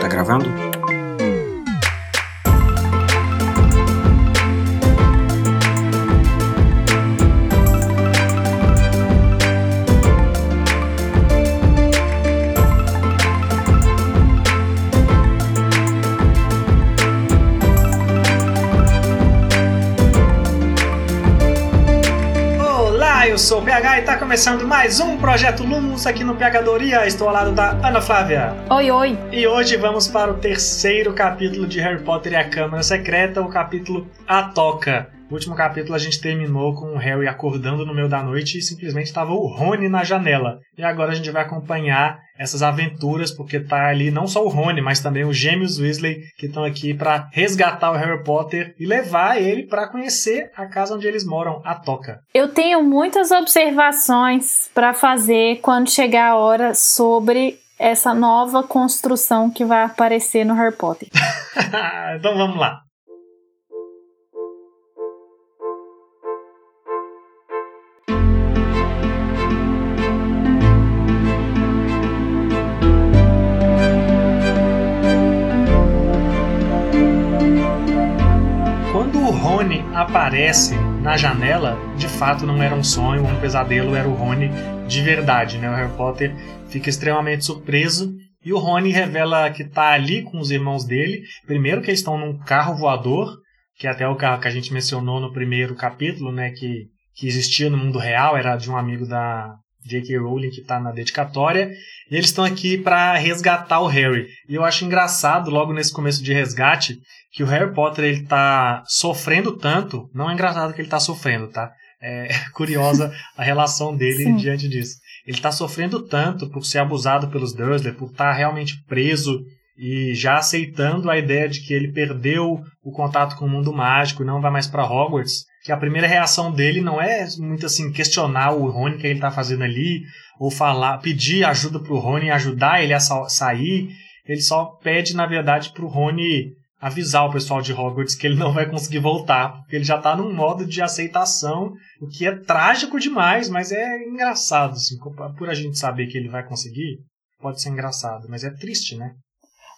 Tá gravando? PH e está começando mais um Projeto Lumos aqui no Pegadoria. Estou ao lado da Ana Flávia. Oi, oi. E hoje vamos para o terceiro capítulo de Harry Potter e a Câmara Secreta, o capítulo A Toca. No último capítulo a gente terminou com o Harry acordando no meio da noite e simplesmente estava o Rony na janela. E agora a gente vai acompanhar essas aventuras porque tá ali não só o Rony, mas também os gêmeos Weasley que estão aqui para resgatar o Harry Potter e levar ele para conhecer a casa onde eles moram, a Toca. Eu tenho muitas observações para fazer quando chegar a hora sobre essa nova construção que vai aparecer no Harry Potter. então vamos lá. Aparece na janela, de fato não era um sonho, um pesadelo, era o Rony de verdade, né? O Harry Potter fica extremamente surpreso e o Rony revela que está ali com os irmãos dele. Primeiro que eles estão num carro voador, que é até o carro que a gente mencionou no primeiro capítulo, né? Que, que existia no mundo real, era de um amigo da, J.K. Rowling que está na dedicatória, e eles estão aqui para resgatar o Harry. E eu acho engraçado, logo nesse começo de resgate, que o Harry Potter ele tá sofrendo tanto, não é engraçado que ele está sofrendo, tá? É curiosa a relação dele diante disso. Ele está sofrendo tanto por ser abusado pelos Dursley, por estar tá realmente preso e já aceitando a ideia de que ele perdeu o contato com o mundo mágico e não vai mais para Hogwarts, que a primeira reação dele não é muito assim questionar o Rony que ele está fazendo ali ou falar, pedir ajuda para o Rony ajudar ele a sa sair. Ele só pede na verdade para o Rony avisar o pessoal de Hogwarts que ele não vai conseguir voltar, porque ele já está num modo de aceitação, o que é trágico demais, mas é engraçado assim, por a gente saber que ele vai conseguir, pode ser engraçado, mas é triste, né?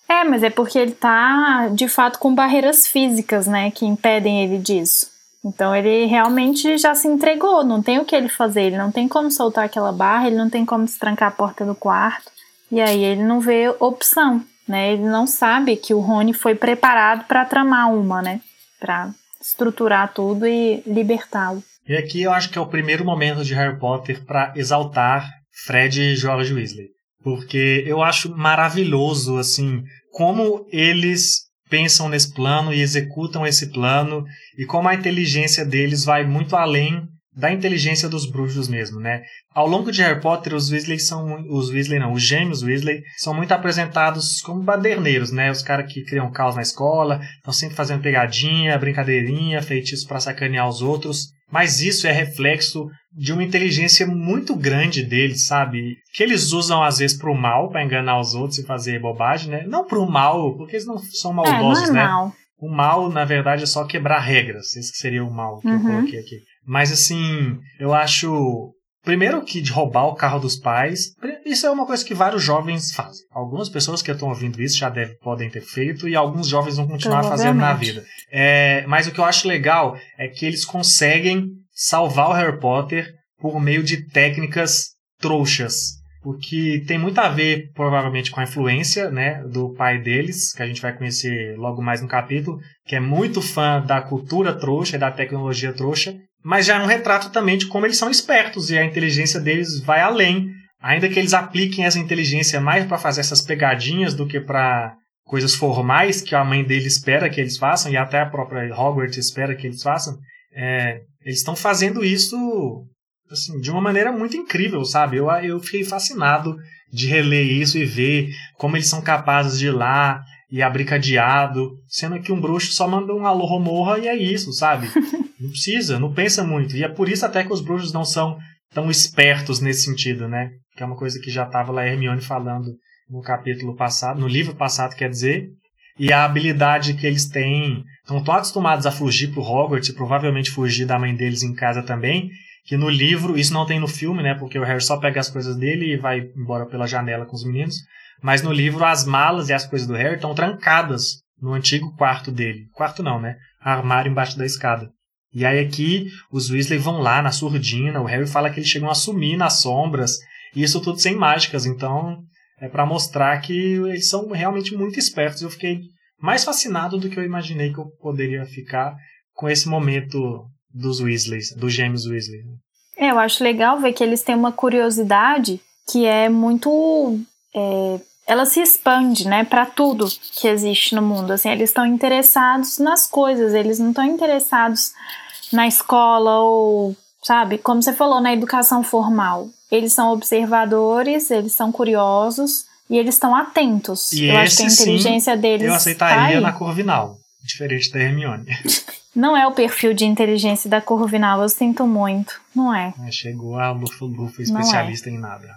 É, mas é porque ele tá, de fato, com barreiras físicas, né, que impedem ele disso. Então ele realmente já se entregou, não tem o que ele fazer, ele não tem como soltar aquela barra, ele não tem como trancar a porta do quarto. E aí ele não vê opção, né? Ele não sabe que o Rony foi preparado para tramar uma, né? Para estruturar tudo e libertá-lo. E aqui eu acho que é o primeiro momento de Harry Potter para exaltar Fred e George Weasley porque eu acho maravilhoso assim como eles pensam nesse plano e executam esse plano e como a inteligência deles vai muito além da inteligência dos bruxos mesmo, né? Ao longo de Harry Potter, os Weasley são os Weasley não, os gêmeos Weasley são muito apresentados como baderneiros, né? Os caras que criam caos na escola, estão sempre fazendo pegadinha, brincadeirinha, feitiços para sacanear os outros. Mas isso é reflexo de uma inteligência muito grande deles, sabe? Que eles usam às vezes pro mal, para enganar os outros e fazer bobagem, né? Não pro mal, porque eles não são maldosos, é, não é né? Mal. O mal, na verdade, é só quebrar regras. Esse seria o mal que uhum. eu coloquei aqui. Mas assim, eu acho Primeiro que de roubar o carro dos pais, isso é uma coisa que vários jovens fazem. Algumas pessoas que estão ouvindo isso já deve, podem ter feito e alguns jovens vão continuar fazendo na vida. É, mas o que eu acho legal é que eles conseguem salvar o Harry Potter por meio de técnicas trouxas. O que tem muito a ver, provavelmente, com a influência né, do pai deles, que a gente vai conhecer logo mais no capítulo, que é muito fã da cultura trouxa e da tecnologia trouxa, mas já é um retrato também de como eles são espertos e a inteligência deles vai além. Ainda que eles apliquem essa inteligência mais para fazer essas pegadinhas do que para coisas formais que a mãe dele espera que eles façam e até a própria Hogwarts espera que eles façam, é, eles estão fazendo isso assim, de uma maneira muito incrível, sabe? Eu, eu fiquei fascinado de reler isso e ver como eles são capazes de ir lá e abrir cadeado, sendo que um bruxo só manda um alô romorra e é isso, sabe? Não precisa, não pensa muito. E é por isso até que os bruxos não são tão espertos nesse sentido, né? Que é uma coisa que já estava lá Hermione falando no capítulo passado, no livro passado, quer dizer. E a habilidade que eles têm, estão tão acostumados a fugir pro Hogwarts e provavelmente fugir da mãe deles em casa também, Que no livro, isso não tem no filme, né? Porque o Harry só pega as coisas dele e vai embora pela janela com os meninos. Mas no livro, as malas e as coisas do Harry estão trancadas no antigo quarto dele. Quarto não, né? Armário embaixo da escada. E aí aqui, os Weasley vão lá na surdina, o Harry fala que eles chegam a sumir nas sombras, e isso tudo sem mágicas, então é para mostrar que eles são realmente muito espertos. Eu fiquei mais fascinado do que eu imaginei que eu poderia ficar com esse momento dos Weasleys, dos gêmeos Weasley. É, eu acho legal ver que eles têm uma curiosidade que é muito é, ela se expande, né, para tudo que existe no mundo. Assim, eles estão interessados nas coisas, eles não estão interessados na escola ou, sabe, como você falou, na educação formal. Eles são observadores, eles são curiosos e eles estão atentos. E eu acho que a inteligência sim, deles eu aceitaria tá na Corvinal, diferente da Hermione. Não é o perfil de inteligência da Corvinal, eu sinto muito. Não é. Chegou a Lufa Lufa especialista em nada.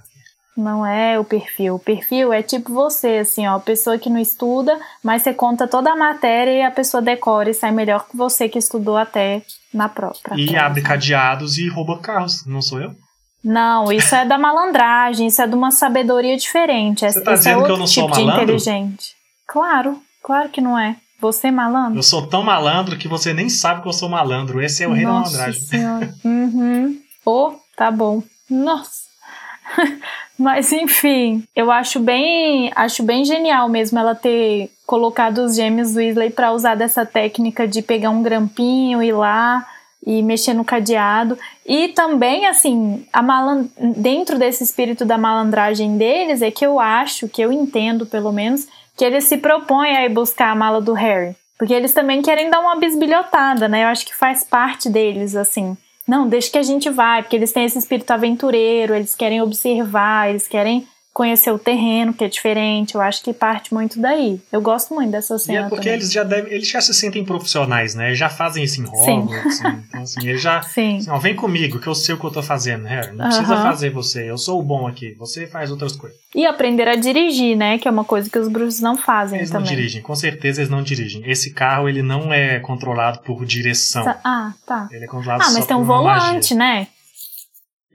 Não é o perfil. O perfil é tipo você, assim, ó, pessoa que não estuda, mas você conta toda a matéria e a pessoa decora e sai melhor que você que estudou até na própria. E abre cadeados e rouba carros, não sou eu? Não, isso é da malandragem, isso é de uma sabedoria diferente. Você tá Esse dizendo é que eu não tipo sou de malandro? inteligente. Claro, claro que não é. Você é malandro? Eu sou tão malandro que você nem sabe que eu sou malandro. Esse é o rei da Nossa malandragem. senhora. Uhum. Oh, tá bom. Nossa. Mas enfim, eu acho bem, acho bem genial mesmo ela ter colocado os gêmeos Weasley para usar dessa técnica de pegar um grampinho e lá e mexer no cadeado. E também, assim, a maland... dentro desse espírito da malandragem deles, é que eu acho, que eu entendo pelo menos, que eles se propõem a ir buscar a mala do Harry. Porque eles também querem dar uma bisbilhotada, né? Eu acho que faz parte deles, assim. Não, deixa que a gente vai, porque eles têm esse espírito aventureiro, eles querem observar, eles querem conhecer o terreno, que é diferente. Eu acho que parte muito daí. Eu gosto muito dessa E cena. é porque também. eles já devem, eles já se sentem profissionais, né? Eles já fazem isso em Hogwarts, assim. Então, assim, eles já. Sim. Assim, ó, vem comigo, que eu sei o que eu tô fazendo, Harry. Não precisa fazer você. Eu sou o bom aqui. Você faz outras coisas. E aprender a dirigir, né? Que é uma coisa que os bruxos não fazem Eles também. não dirigem, com certeza eles não dirigem. Esse carro, ele não é controlado por direção. Ah, tá. Ele é controlado Ah, mas tem um volante, magia. né?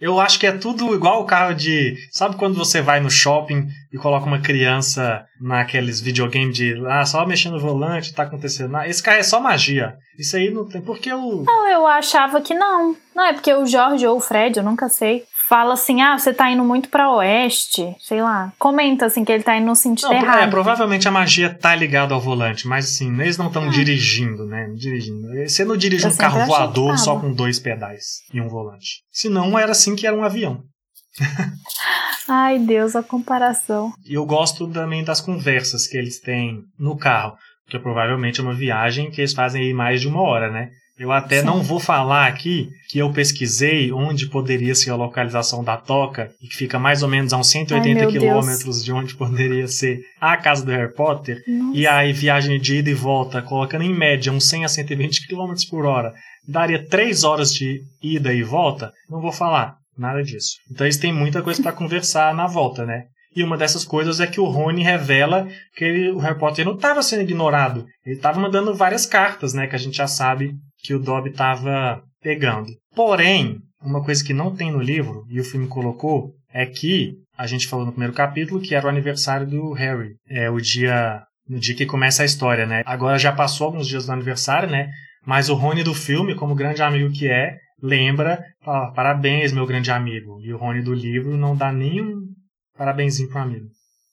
Eu acho que é tudo igual o carro de. Sabe quando você vai no shopping e coloca uma criança naqueles videogames de. Ah, só mexendo no volante, tá acontecendo nada. Esse carro é só magia. Isso aí não tem. Porque o. Não, eu achava que não. Não, é porque o Jorge ou o Fred, eu nunca sei, fala assim: ah, você tá indo muito pra oeste, sei lá. Comenta assim que ele tá indo no sentido Não, errado. é, provavelmente a magia tá ligada ao volante, mas assim, eles não Ah. estão dirigindo, né? Dirigindo. Você não dirige Eu um carro que voador só com dois pedais e um volante. Se não, era assim que era um avião. Ai, Deus, a comparação. E eu gosto também das conversas que eles têm no carro, porque provavelmente é uma viagem que eles fazem aí mais de uma hora, né? Eu até Sim. não vou falar aqui que eu pesquisei onde poderia ser a localização da toca e que fica mais ou menos a uns 180 Ai, quilômetros de onde poderia ser a casa do Harry Potter. Nossa. E aí, viagem de ida e volta, colocando em média uns 100 a 120 km por hora, daria 3 horas de ida e volta? Não vou falar nada disso. Então eles têm muita coisa para conversar na volta, né? E uma dessas coisas é que o Rony revela que ele- o Harry Potter não estava sendo ignorado. Ele estava mandando várias cartas, né? Que a gente já sabe que o Dobby estava pegando. Porém, uma coisa que não tem no livro, e o filme colocou, é que a gente falou no primeiro capítulo que era o aniversário do Harry. É o dia. No dia que começa a história, né? Agora já passou alguns dias do aniversário, né? Mas o Rony do filme, como grande amigo que é, lembra, fala, parabéns, meu grande amigo. E o Rony do livro não dá nenhum parabenzinho pro amigo.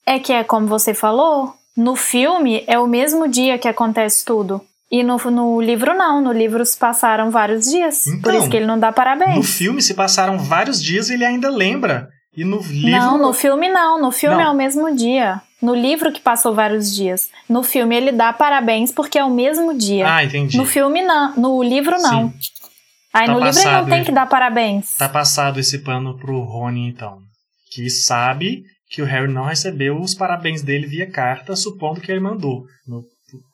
É que é como você falou, no filme é o mesmo dia que acontece tudo. E no, no livro não, no livro se passaram vários dias. por Então, isso que ele não dá parabéns. No filme se passaram vários dias e ele ainda lembra. E no livro. Não, no filme não. No filme Não. é o mesmo dia. No livro que passou vários dias. No filme ele dá parabéns porque é o mesmo dia. Ah, entendi. no filme não. No livro não. Sim. Aí Tá no livro ele passado, não tem que dar parabéns. Tá passado esse pano pro Rony, então. Que sabe que o Harry não recebeu os parabéns dele via carta, supondo que ele mandou.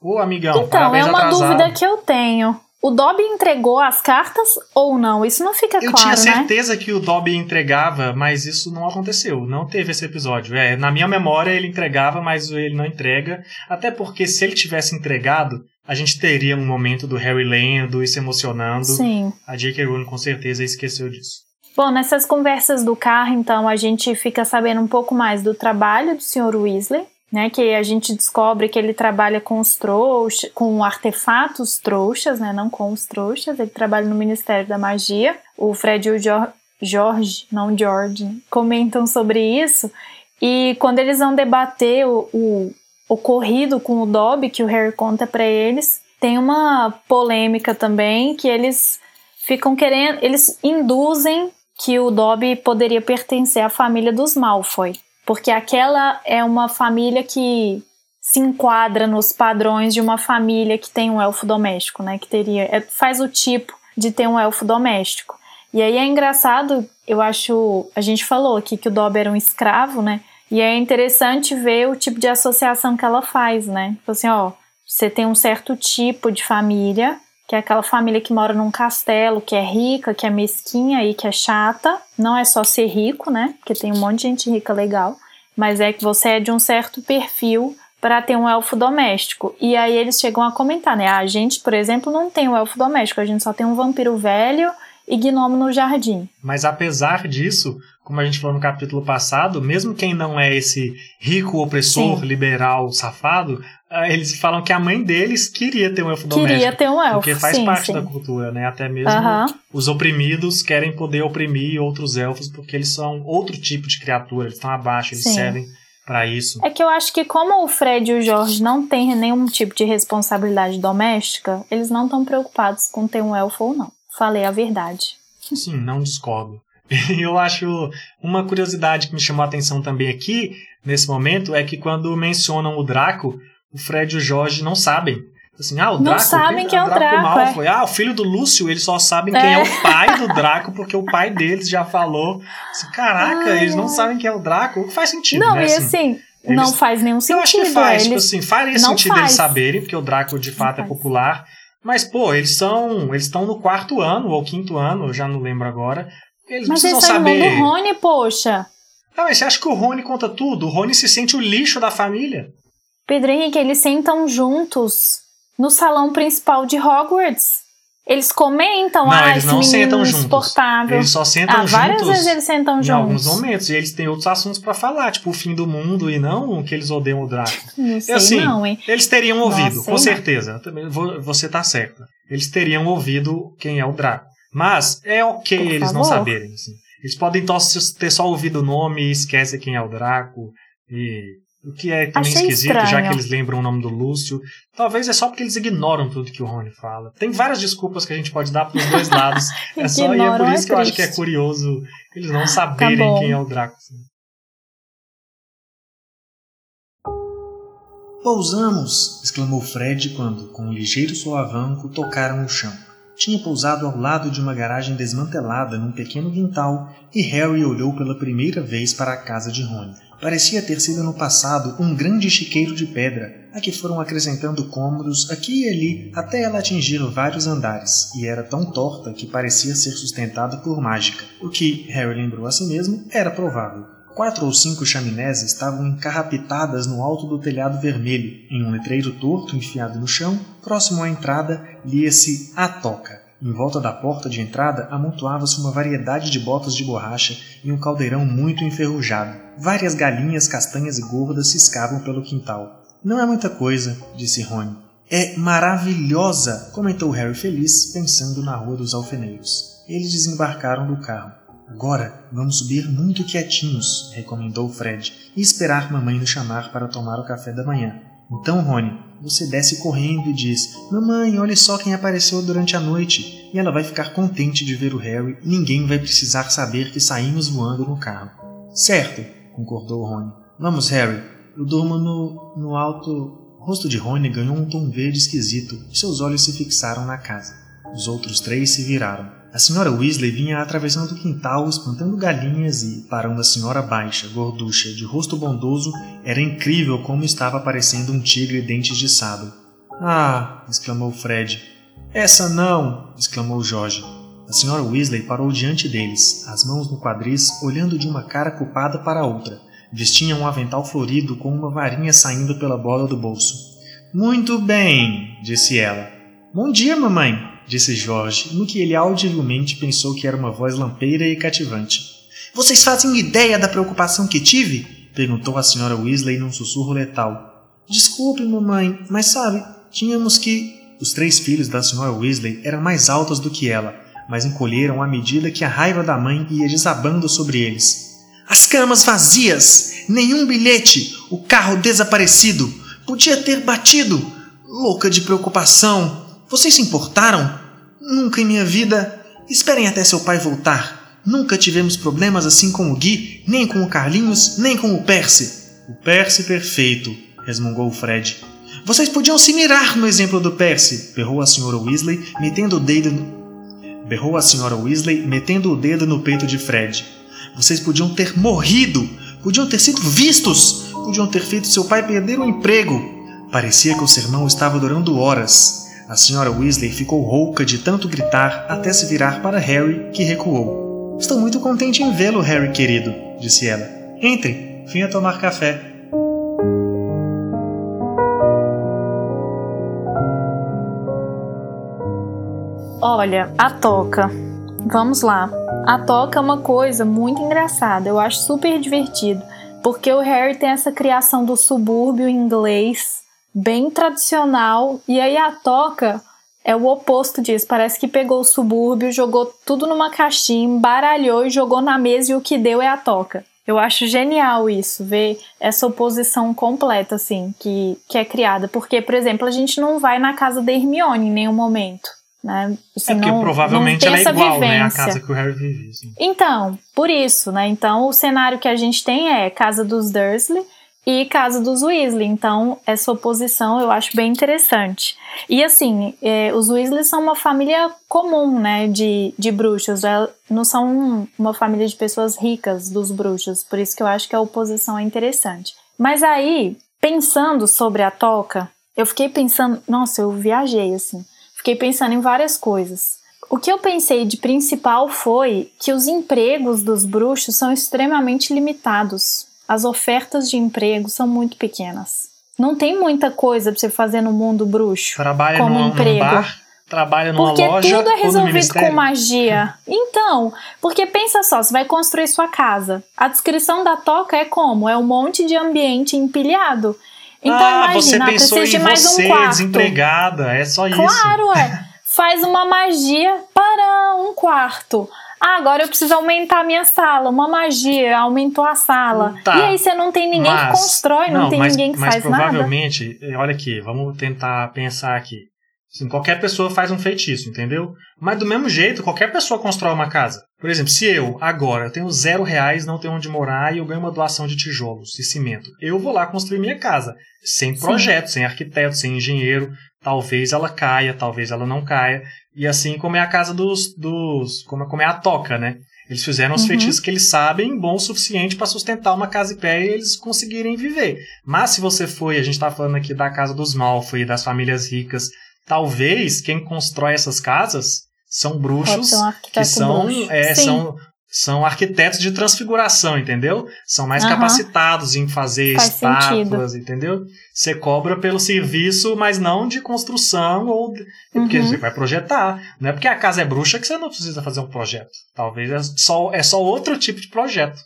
Ô, amigão, Então, parabéns é uma atrasado. dúvida que eu tenho. O Dobby entregou as cartas ou não? Isso não fica Eu claro, tinha né? certeza que o Dobby entregava, mas isso não aconteceu. Não teve esse episódio. É, na minha memória ele entregava, mas ele não entrega. Até porque se ele tivesse entregado, a gente teria um momento do Harry lendo e se emocionando. Sim. A J.K. Rowling com certeza esqueceu disso. Bom, nessas conversas do carro, então, a gente fica sabendo um pouco mais do trabalho do Sr. Weasley, né? Que a gente descobre que ele trabalha com os trouxas, com artefatos trouxas, né? Não com os trouxas. Ele trabalha no Ministério da Magia. O Fred e o George, George não George, comentam sobre isso. E quando eles vão debater o, o ocorrido com o Dobby, que o Harry conta para eles, tem uma polêmica também que eles ficam querendo, eles induzem que o Dobby poderia pertencer à família dos Malfoy, porque aquela é uma família que se enquadra nos padrões de uma família que tem um elfo doméstico, né? Que teria, é, faz o tipo de ter um elfo doméstico. E aí é engraçado, eu acho, a gente falou aqui que o Dobby era um escravo, né? E é interessante ver o tipo de associação que ela faz, né? Tipo assim, ó, você tem um certo tipo de família, que é aquela família que mora num castelo, que é rica, que é mesquinha e que é chata. Não é só ser rico, né? Porque tem um monte de gente rica legal, mas é que você é de um certo perfil para ter um elfo doméstico. E aí eles chegam a comentar, né? A gente, por exemplo, não tem um elfo doméstico, a gente só tem um vampiro velho e gnomo no jardim. Mas apesar disso, como a gente falou no capítulo passado, mesmo quem não é esse rico opressor, Sim. liberal, safado, ah, eles falam que a mãe deles queria ter um elfo queria doméstico. Queria ter um elfo, Porque faz sim, parte sim. da cultura, né? Até mesmo os oprimidos querem poder oprimir outros elfos porque eles são outro tipo de criatura, eles estão abaixo, eles sim. servem para isso. É que eu acho que como o Fred e o Jorge não têm nenhum tipo de responsabilidade doméstica, eles não estão preocupados com ter um elfo ou não. Falei a verdade. Sim, não discordo. E eu acho uma curiosidade que me chamou a atenção também aqui, nesse momento, é que quando mencionam o Draco, o Fred e o Jorge não sabem. Assim, ah, o não Draco, sabem o quem é o Draco. Malfoy. É. Ah, o filho do Lúcio, eles só sabem quem é. é o pai do Draco, porque o pai deles já falou. Assim, Caraca, Ai, eles não sabem quem é o Draco. O que faz sentido, Não, né? e assim, eles... não faz nenhum sentido. Eu acho que faz, eles... assim, faria não sentido faz. eles saberem, porque o Draco de fato é popular. Mas, pô, eles são. Eles estão no quarto ano ou quinto ano, eu já não lembro agora. Eles mas precisam eles saber. Mas do Rony, poxa. Ah, mas você acha que o Rony conta tudo? O Rony se sente o lixo da família. Pedro Henrique, eles sentam juntos no salão principal de Hogwarts. Eles comentam, não, ah, eles não menino sentam juntos. Eles só sentam ah, juntos. várias vezes eles sentam em juntos. alguns momentos. E eles têm outros assuntos para falar, tipo o fim do mundo e não que eles odeiam o Draco. Não sei assim, não, hein? Eles teriam ouvido, Nossa, com não. certeza. Você tá certa. Eles teriam ouvido quem é o Draco. Mas é ok Por eles não favor. saberem. Assim. Eles podem ter só ouvido o nome e esquecem quem é o Draco. E o que é também Achei esquisito, já estranho. que eles lembram o nome do Lúcio. Talvez é só porque eles ignoram tudo que o Rony fala. Tem várias desculpas que a gente pode dar pros dois lados. é só, e é por é isso que eu acho que é curioso eles não saberem bom. quem é o Draco. assim. Pousamos! exclamou Fred quando, com um ligeiro solavanco, tocaram o chão. Tinha pousado ao lado de uma garagem desmantelada num pequeno quintal e Harry olhou pela primeira vez para a casa de Rony. Parecia ter sido no passado um grande chiqueiro de pedra, a que foram acrescentando cômodos aqui e ali até ela atingir vários andares, e era tão torta que parecia ser sustentada por mágica, o que, Harry lembrou a si mesmo, era provável. Quatro ou cinco chaminés estavam encarrapitadas no alto do telhado vermelho. Em um letreiro torto enfiado no chão, próximo à entrada, lia-se A Toca. Em volta da porta de entrada amontoava-se uma variedade de botas de borracha e um caldeirão muito enferrujado. Várias galinhas castanhas e gordas ciscavam pelo quintal. Não é muita coisa, disse Rony. É maravilhosa, comentou Harry feliz, pensando na Rua dos Alfeneiros. Eles desembarcaram do carro. Agora vamos subir muito quietinhos, recomendou Fred, e esperar mamãe nos chamar para tomar o café da manhã. Então, Rony, você desce correndo e diz: Mamãe, olhe só quem apareceu durante a noite. E ela vai ficar contente de ver o Harry e ninguém vai precisar saber que saímos voando no carro. Certo, concordou Rony. Vamos, Harry. Eu durmo no, no alto. O rosto de Rony ganhou um tom verde esquisito e seus olhos se fixaram na casa. Os outros três se viraram. A senhora Weasley vinha atravessando o quintal, espantando galinhas e, para uma senhora baixa, gorducha, de rosto bondoso, era incrível como estava parecendo um tigre dentes de sábio. Ah! exclamou Fred. Essa não! exclamou Jorge. A senhora Weasley parou diante deles, as mãos no quadris, olhando de uma cara culpada para a outra. Vestia um avental florido com uma varinha saindo pela borda do bolso. Muito bem, disse ela. Bom dia, mamãe, disse Jorge, no que ele audivelmente pensou que era uma voz lampeira e cativante. Vocês fazem ideia da preocupação que tive? perguntou a senhora Weasley num sussurro letal. Desculpe, mamãe, mas sabe, tínhamos que. Os três filhos da senhora Weasley eram mais altos do que ela, mas encolheram à medida que a raiva da mãe ia desabando sobre eles. As camas vazias! Nenhum bilhete! O carro desaparecido! Podia ter batido! Louca de preocupação! Vocês se importaram? Nunca em minha vida. Esperem até seu pai voltar. Nunca tivemos problemas assim com o Gui, nem com o Carlinhos, nem com o Percy. O Percy perfeito, resmungou Fred. Vocês podiam se mirar no exemplo do Percy, berrou a senhora Weasley, metendo o dedo. Berrou a senhora Weasley, metendo o dedo no peito de Fred. Vocês podiam ter morrido, podiam ter sido vistos, podiam ter feito seu pai perder o emprego. Parecia que o sermão estava durando horas. A senhora Weasley ficou rouca de tanto gritar até se virar para Harry, que recuou. Estou muito contente em vê-lo, Harry querido, disse ela. Entre, venha tomar café. Olha, a toca. Vamos lá. A toca é uma coisa muito engraçada, eu acho super divertido, porque o Harry tem essa criação do subúrbio inglês bem tradicional. E aí a toca é o oposto disso. Parece que pegou o subúrbio, jogou tudo numa caixinha, embaralhou e jogou na mesa e o que deu é a toca. Eu acho genial isso, ver essa oposição completa, assim, que, que é criada. Porque, por exemplo, a gente não vai na casa da Hermione em nenhum momento. Né? Assim, é porque não, provavelmente não ela é igual, vivência. né? A casa que o Harry vive. Assim. Então, por isso, né? Então, o cenário que a gente tem é casa dos Dursley e casa dos Weasley. Então, essa oposição eu acho bem interessante. E assim, é, os Weasley são uma família comum, né, de, de bruxos. É, não são uma família de pessoas ricas dos bruxos. Por isso que eu acho que a oposição é interessante. Mas aí, pensando sobre a toca, eu fiquei pensando, nossa, eu viajei assim. Fiquei pensando em várias coisas. O que eu pensei de principal foi que os empregos dos bruxos são extremamente limitados as ofertas de emprego são muito pequenas. Não tem muita coisa para você fazer no mundo bruxo trabalha como numa, emprego. Num bar, trabalha numa porque loja tudo é resolvido com magia. Então, porque pensa só, você vai construir sua casa. A descrição da toca é como? É um monte de ambiente empilhado. Então ah, imagina, você pensou em mais você, um quarto. desempregada, é só isso. Claro, é. Faz uma magia para um quarto. Ah, agora eu preciso aumentar a minha sala. Uma magia, aumentou a sala. Tá. E aí você não tem ninguém Mas- que constrói, não, tem mas, ninguém que mas faz nada. provavelmente, eh, olha aqui, vamos tentar pensar aqui. Assim, qualquer pessoa faz um feitiço, entendeu? Mas do mesmo jeito, qualquer pessoa constrói uma casa. Por exemplo, se eu, agora, eu tenho zero reais, não tenho onde morar e eu ganho uma doação de tijolos e cimento, eu vou lá construir minha casa. Sem Sim. projeto, sem arquiteto, sem engenheiro. Talvez ela caia, talvez ela não caia. E assim como é a casa dos. dos como, é- como é a toca, né? Eles fizeram os Uhum. feitiços que eles sabem bom o suficiente para sustentar uma casa em pé e eles conseguirem viver. Mas se você foi, a gente está falando aqui da casa dos Malfoy, das famílias ricas, talvez quem constrói essas casas são bruxos um que são, bruxo. é, Sim. são, são arquitetos de transfiguração, entendeu? São mais Aham. capacitados em fazer Faz estátuas, entendeu? Você cobra pelo serviço, mas não de construção ou de- porque Uhum. você vai projetar. Não é porque a casa é bruxa que você não precisa fazer um projeto. Talvez é só, é só outro tipo de projeto.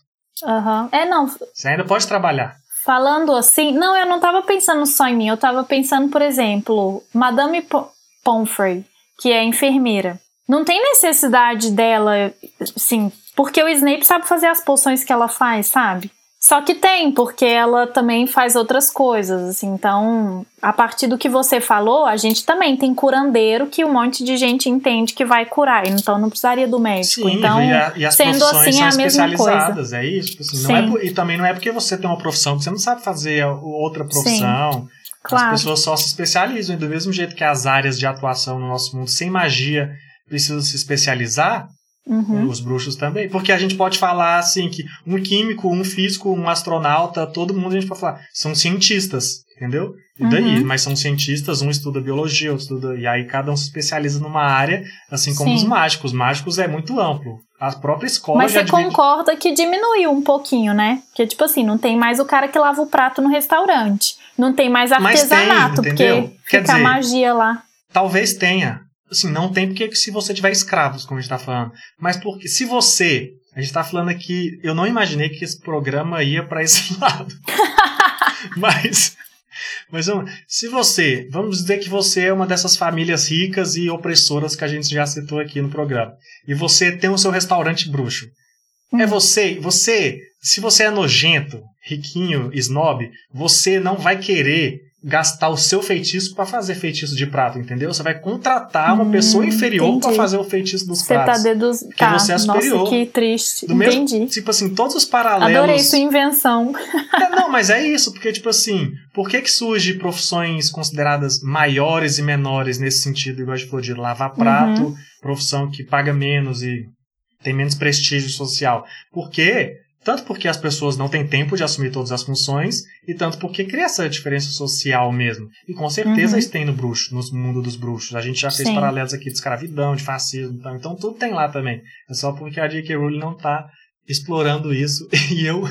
Aham. É, não. Você ainda pode trabalhar. Falando assim, não, eu não tava pensando só em mim, eu tava pensando, por exemplo, Madame Po- Pomfrey, que é enfermeira. Não tem necessidade dela, sim, porque o Snape sabe fazer as poções que ela faz, sabe? Só que tem, porque ela também faz outras coisas, assim. Então, a partir do que você falou, a gente também tem curandeiro que um monte de gente entende que vai curar, então não precisaria do médico. Sim, então, e, a- e as sendo assim, são é a mesma coisa. especializadas, é isso? Tipo assim, não é Sim. e também não é porque você tem uma profissão que você não sabe fazer outra profissão. Claro. As pessoas só se especializam, e do mesmo jeito que as áreas de atuação no nosso mundo sem magia precisam se especializar, Uhum. Os bruxos também. Porque a gente pode falar assim que um químico, um físico, um astronauta, todo mundo a gente pode falar. São cientistas, entendeu? E daí? Uhum. Mas são cientistas, um estuda biologia, outro estuda. E aí cada um se especializa numa área, assim como Sim. os mágicos. Os mágicos é muito amplo. A própria escola. Mas você divide... concorda que diminuiu um pouquinho, né? Porque, tipo assim, não tem mais o cara que lava o prato no restaurante. Não tem mais artesanato, tem, porque Quer fica dizer, a magia lá. Talvez tenha. Assim, não tem porque se você tiver escravos, como a gente está falando. Mas porque se você. A gente está falando aqui. Eu não imaginei que esse programa ia para esse lado. mas. Mas se você, vamos dizer que você é uma dessas famílias ricas e opressoras que a gente já citou aqui no programa, e você tem o seu restaurante bruxo. É hum. você, você, se você é nojento, riquinho, snob, você não vai querer gastar o seu feitiço para fazer feitiço de prato, entendeu? Você vai contratar uma hum, pessoa inferior para fazer o feitiço dos você pratos. Tá deduz... Que tá, você é superior. Nossa, que triste. Do entendi. Mesmo, tipo assim, todos os paralelos. Adorei sua invenção. É, não, mas é isso, porque tipo assim, por que que surge profissões consideradas maiores e menores nesse sentido, igual a gente falou de lavar prato, uhum. profissão que paga menos e tem menos prestígio social? Porque tanto porque as pessoas não têm tempo de assumir todas as funções, e tanto porque cria essa diferença social mesmo. E com certeza uhum. isso tem no bruxo, no mundo dos bruxos. A gente já fez Sim. paralelos aqui de escravidão, de fascismo, então, então tudo tem lá também. É só porque a J.K. Rowling não está explorando isso, e eu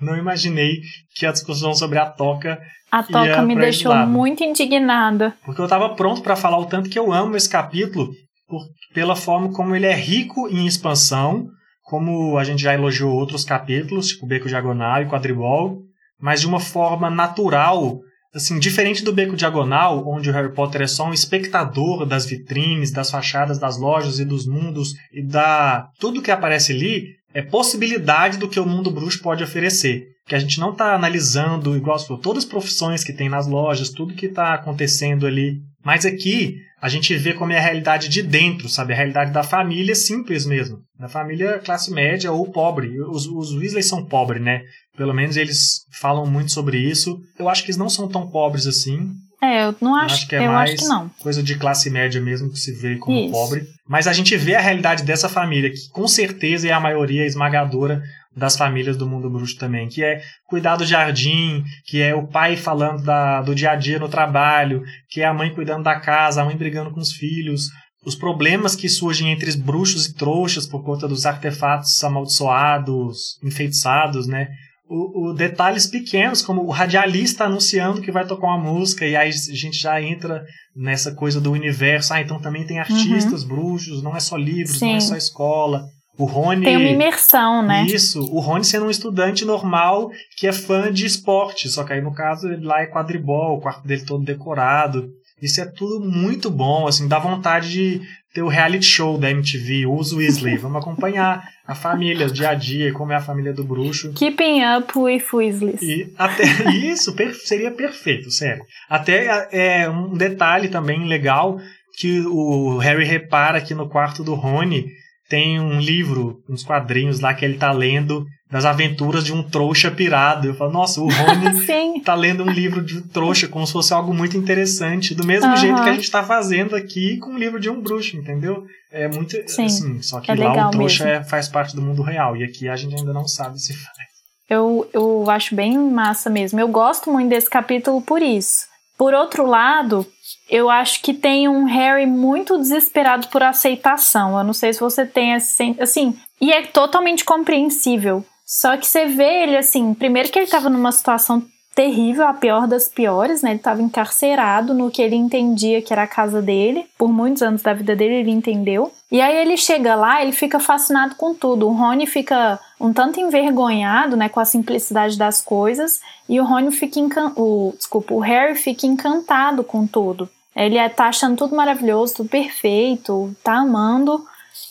não imaginei que a discussão sobre a toca a toca me deixou muito indignada. Porque eu estava pronto para falar o tanto que eu amo esse capítulo por, pela forma como ele é rico em expansão, como a gente já elogiou outros capítulos, tipo Beco Diagonal e Quadribol, mas de uma forma natural, assim, diferente do Beco Diagonal, onde o Harry Potter é só um espectador das vitrines, das fachadas das lojas e dos mundos e da tudo que aparece ali é possibilidade do que o mundo bruxo pode oferecer. Que a gente não está analisando, igual todas as profissões que tem nas lojas, tudo que está acontecendo ali. Mas aqui a gente vê como é a realidade de dentro, sabe? A realidade da família simples mesmo. Da família classe média ou pobre. Os, os Weasley são pobres, né? Pelo menos eles falam muito sobre isso. Eu acho que eles não são tão pobres assim. É, eu não acho, eu acho que é eu mais que coisa de classe média mesmo que se vê como isso. pobre. Mas a gente vê a realidade dessa família, que com certeza é a maioria esmagadora das famílias do mundo bruxo também, que é cuidar do jardim, que é o pai falando da, do dia a dia no trabalho, que é a mãe cuidando da casa, a mãe brigando com os filhos, os problemas que surgem entre bruxos e trouxas por conta dos artefatos amaldiçoados, enfeitiçados, né? O, o, detalhes pequenos, como o radialista anunciando que vai tocar uma música, e aí a gente já entra nessa coisa do universo. Ah, então também tem artistas, uhum. bruxos, não é só livros, Sim. não é só escola. O Rony. Tem uma imersão, né? Isso. O Rony sendo um estudante normal que é fã de esporte. Só que aí, no caso, ele lá é quadribol, o quarto dele todo decorado. Isso é tudo muito bom, assim, dá vontade de ter o reality show da MTV, Os Weasley. Vamos acompanhar a família, o dia a dia, como é a família do bruxo. Keeping up with Weasley. E até isso seria perfeito, sério. Até é um detalhe também legal que o Harry repara aqui no quarto do Rony tem um livro, uns quadrinhos lá que ele tá lendo das aventuras de um trouxa pirado. Eu falo, nossa, o Rony tá lendo um livro de trouxa como se fosse algo muito interessante, do mesmo jeito que a gente tá fazendo aqui com o um livro de um bruxo, entendeu? É muito Sim, assim, só que é lá o trouxa é, faz parte do mundo real e aqui a gente ainda não sabe se faz. Eu, eu acho bem massa mesmo. Eu gosto muito desse capítulo por isso. Por outro lado, eu acho que tem um Harry muito desesperado por aceitação. Eu não sei se você tem assim, assim, e é totalmente compreensível. Só que você vê ele assim, primeiro que ele estava numa situação terrível, a pior das piores, né? Ele estava encarcerado no que ele entendia que era a casa dele. Por muitos anos da vida dele ele entendeu. E aí ele chega lá, ele fica fascinado com tudo. O Rony fica um tanto envergonhado, né, com a simplicidade das coisas, e o Rony fica o, desculpa, o Harry fica encantado com tudo. Ele é, tá achando tudo maravilhoso, tudo perfeito, tá amando.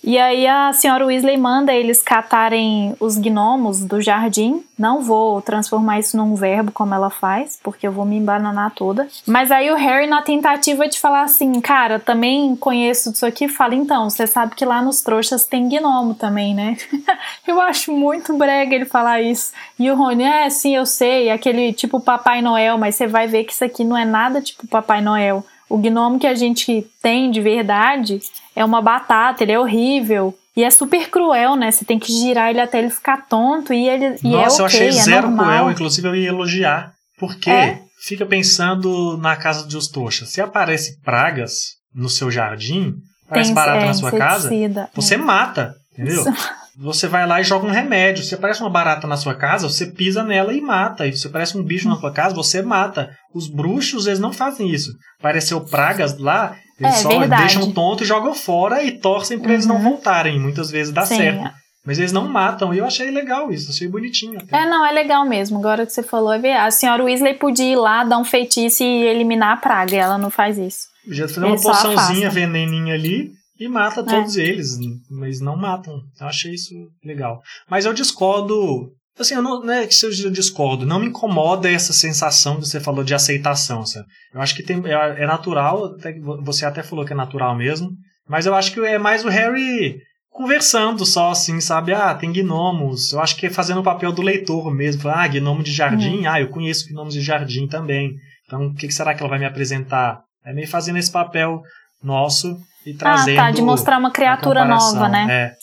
E aí a senhora Weasley manda eles catarem os gnomos do jardim. Não vou transformar isso num verbo como ela faz, porque eu vou me embananar toda. Mas aí o Harry, na tentativa de falar assim, cara, também conheço disso aqui, fala, então, você sabe que lá nos trouxas tem gnomo também, né? eu acho muito brega ele falar isso. E o Rony, é, sim, eu sei, aquele tipo Papai Noel, mas você vai ver que isso aqui não é nada tipo Papai Noel. O gnomo que a gente tem de verdade é uma batata, ele é horrível. E é super cruel, né? Você tem que girar ele até ele ficar tonto e ele e é Nossa, é eu achei okay, é zero normal. cruel, inclusive eu ia elogiar. Porque É? fica pensando na casa dos trouxas. Se aparece pragas no seu jardim, aparece barata é, na sua casa, inseticida, você é. mata, entendeu? Você vai lá e joga um remédio. Se aparece uma barata na sua casa, você pisa nela e mata. E se aparece um bicho na sua casa, você mata. Os bruxos, eles não fazem isso. Apareceu pragas lá, eles É, só verdade. deixam tonto e jogam fora e torcem pra eles não Uhum. voltarem. Muitas vezes dá Sim. certo. Mas eles não matam. E eu achei legal isso, achei bonitinho. Até. É, não, é legal mesmo. Agora que você falou, é. A senhora Weasley podia ir lá, dar um feitiço e eliminar a praga. E ela não faz isso. Podia fazer uma Ele só poçãozinha, veneninha ali e mata todos eles. Mas não matam. Eu achei isso legal. Mas eu discordo. Assim, eu não, não é que eu discordo. Não me incomoda essa sensação que você falou de aceitação. Sabe? Eu acho que tem, é, é natural. até você até falou que é natural mesmo. Mas eu acho que é mais o Harry conversando só, assim, sabe? Ah, tem gnomos. Eu acho que é fazendo o papel do leitor mesmo. Ah, gnomo de jardim? Ah, eu conheço gnomos de jardim também. Então, o que será que ela vai me apresentar? É meio fazendo esse papel nosso e trazendo. ah, tá. De mostrar uma criatura nova, né? É.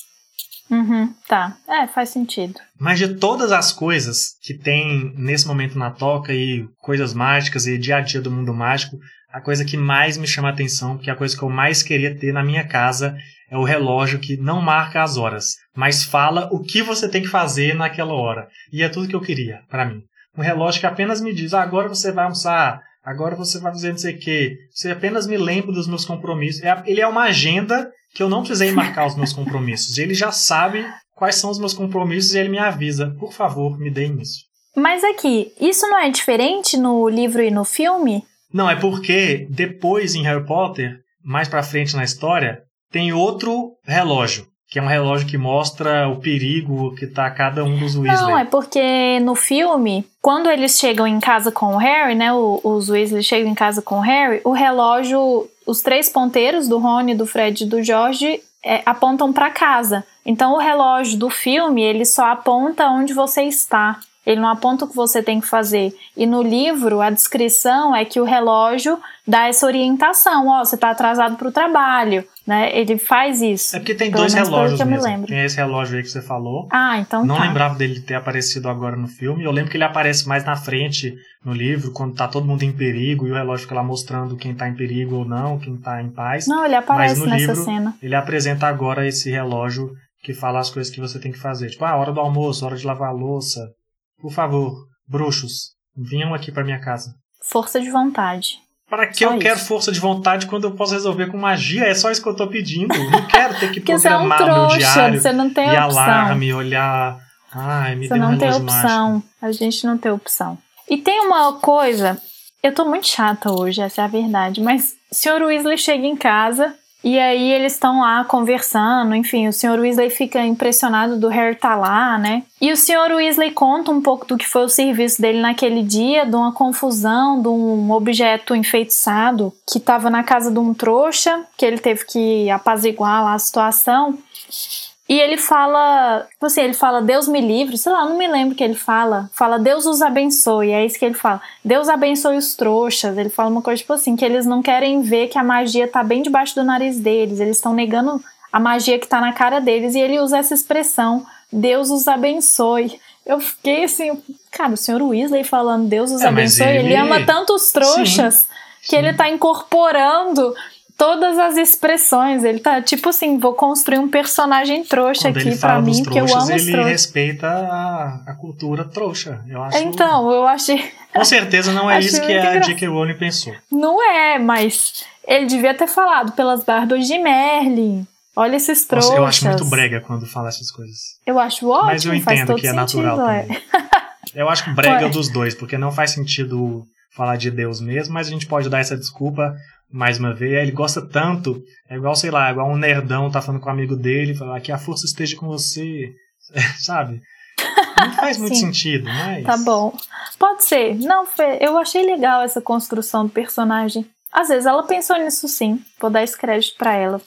Uhum, tá. É, faz sentido. Mas de todas as coisas que tem nesse momento na toca e coisas mágicas e dia a dia do mundo mágico, a coisa que mais me chama a atenção, que é a coisa que eu mais queria ter na minha casa, é o relógio que não marca as horas, mas fala o que você tem que fazer naquela hora. E é tudo que eu queria para mim. Um relógio que apenas me diz: ah, agora você vai almoçar, agora você vai fazer não sei o quê. Você apenas me lembra dos meus compromissos. É- Ele é uma agenda que eu não precisei marcar os meus compromissos. Ele já sabe quais são os meus compromissos e ele me avisa. Por favor, me deem isso. Mas aqui, isso não é diferente no livro e no filme? Não, é porque depois em Harry Potter, mais pra frente na história, tem outro relógio, que é um relógio que mostra o perigo que tá cada um dos Weasley. Não, é porque no filme, quando eles chegam em casa com o Harry, né? Os Weasley chegam em casa com o Harry, o relógio, os três ponteiros do Rony, do Fred e do George é, apontam para casa. Então o relógio do filme, ele só aponta onde você está. Ele não aponta o que você tem que fazer. E no livro, a descrição é que o relógio dá essa orientação. Ó, você tá atrasado para o trabalho, né? Ele faz isso. É porque tem dois relógios mesmo. lembro. Tem esse relógio aí que você falou. Ah, então não tá. lembrava dele ter aparecido agora no filme. Eu lembro que ele aparece mais na frente no livro, quando tá todo mundo em perigo e o relógio fica lá mostrando quem tá em perigo ou não, quem tá em paz. Não, ele aparece nessa livro, cena. Ele apresenta agora esse relógio que fala as coisas que você tem que fazer. Tipo, ah, hora do almoço, hora de lavar a louça. Por favor, bruxos, venham aqui pra minha casa. Força de vontade. Para que Só eu quero isso. força de vontade quando eu posso resolver com magia? É só isso que eu tô pedindo. Eu não quero ter que você é um programar o meu trouxa, diário você não tem e opção. alarme, olhar. Ai, me Você dê um não tem opção. mágico. A gente não tem opção. E tem uma coisa, eu tô muito chata hoje, essa é a verdade, mas o Sr. Weasley chega em casa e aí eles estão lá conversando, enfim, o Sr. Weasley fica impressionado do Harry tá lá, né? E o Sr. Weasley conta um pouco do que foi o serviço dele naquele dia, de uma confusão, de um objeto enfeitiçado que tava na casa de um trouxa, que ele teve que apaziguar lá a situação. E ele fala, tipo assim, ele fala Deus me livre, sei lá, não me lembro o que ele fala. Fala Deus os abençoe, é isso que ele fala. Deus abençoe os trouxas. Ele fala uma coisa tipo assim, que eles não querem ver que a magia tá bem debaixo do nariz deles. Eles estão negando a magia que tá na cara deles e ele usa essa expressão, Deus os abençoe. Eu fiquei assim, cara, o senhor Weasley falando Deus os É, abençoe, ele... ele- ama tanto os trouxas que sim. ele tá incorporando todas as expressões. Ele tá tipo assim, vou construir um personagem trouxa Quando aqui dos mim, porque eu amo ele respeita a, a cultura trouxa. Eu acho, Então, eu achei. Com certeza não é isso que a. J.K. Rowling pensou. Não é, mas ele devia ter falado pelas barbas de Merlin. Olha esses Nossa, trouxas. eu acho muito brega quando fala essas coisas. Eu acho ótimo, Mas eu entendo que é sentido. natural é. também. Eu acho brega Ué. dos dois, porque não faz sentido falar de Deus mesmo, mas a gente pode dar essa desculpa mais uma vez. Ele gosta tanto, é igual, sei lá, igual um nerdão tá falando com um amigo dele, falar que a força esteja com você, sabe? Não faz muito sentido, mas. Tá bom. Pode ser. Não, Fê, eu achei legal essa construção do personagem. Às vezes ela pensou nisso sim. Vou dar esse crédito pra ela.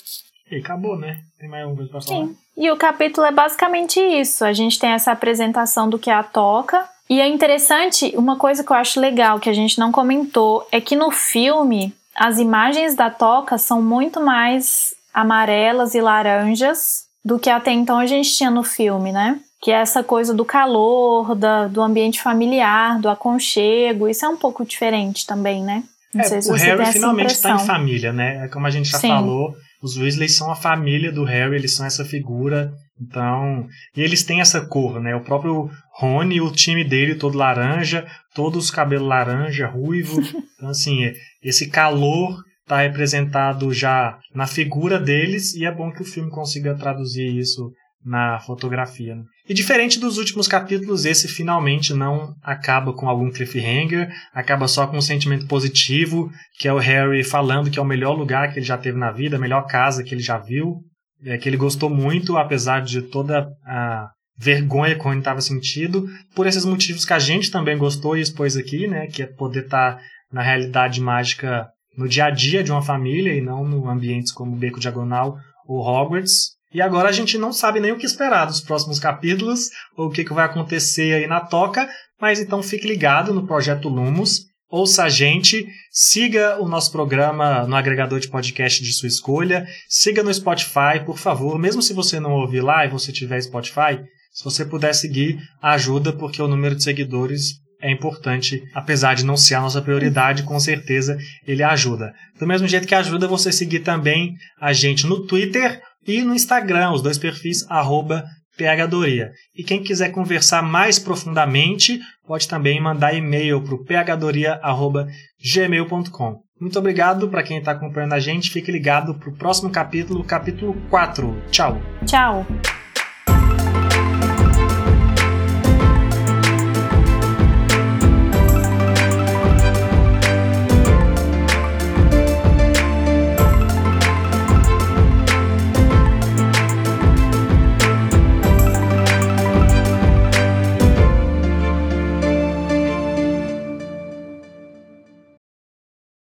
E acabou, né? Tem mais alguma coisa pra falar? Sim. E o capítulo é basicamente isso. A gente tem essa apresentação do que é a toca. E é interessante, uma coisa que eu acho legal que a gente não comentou é que no filme as imagens da toca são muito mais amarelas e laranjas do que até então a gente tinha no filme, né? Que é essa coisa do calor, da, do ambiente familiar, do aconchego. Isso é um pouco diferente também, né? Não é, sei se o Harry finalmente está em família, né? É como a gente já Sim. falou, os Weasley são a família do Harry, eles são essa figura. Então, e eles têm essa cor, né? O próprio Rony, o time dele todo laranja, todos os cabelos laranja, ruivo. Então, assim, esse calor está representado já na figura deles e é bom que o filme consiga traduzir isso na fotografia. Né? E diferente dos últimos capítulos, esse finalmente não acaba com algum cliffhanger, acaba só com um sentimento positivo, que é o Harry falando que é o melhor lugar que ele já teve na vida, a melhor casa que ele já viu, é, que ele gostou muito, apesar de toda a vergonha que ele estava sentindo, por esses motivos que a gente também gostou e expôs aqui, né, que é poder estar tá na realidade mágica no dia a dia de uma família e não no ambientes como Beco Diagonal ou Hogwarts. E agora a gente não sabe nem o que esperar dos próximos capítulos, ou o que, que vai acontecer aí na toca, mas então fique ligado no Projeto Lumos, ouça a gente, siga o nosso programa no agregador de podcast de sua escolha, siga no Spotify, por favor, mesmo se você não ouvir lá e você tiver Spotify, se você puder seguir, ajuda, porque o número de seguidores é importante, apesar de não ser a nossa prioridade, com certeza ele ajuda. Do mesmo jeito que ajuda você seguir também a gente no Twitter e no Instagram, os dois perfis arroba phdoria. E quem quiser conversar mais profundamente, pode também mandar e-mail para o phdoria.gmail.com. Muito obrigado para quem está acompanhando a gente. Fique ligado para o próximo capítulo, capítulo 4. Tchau. Tchau.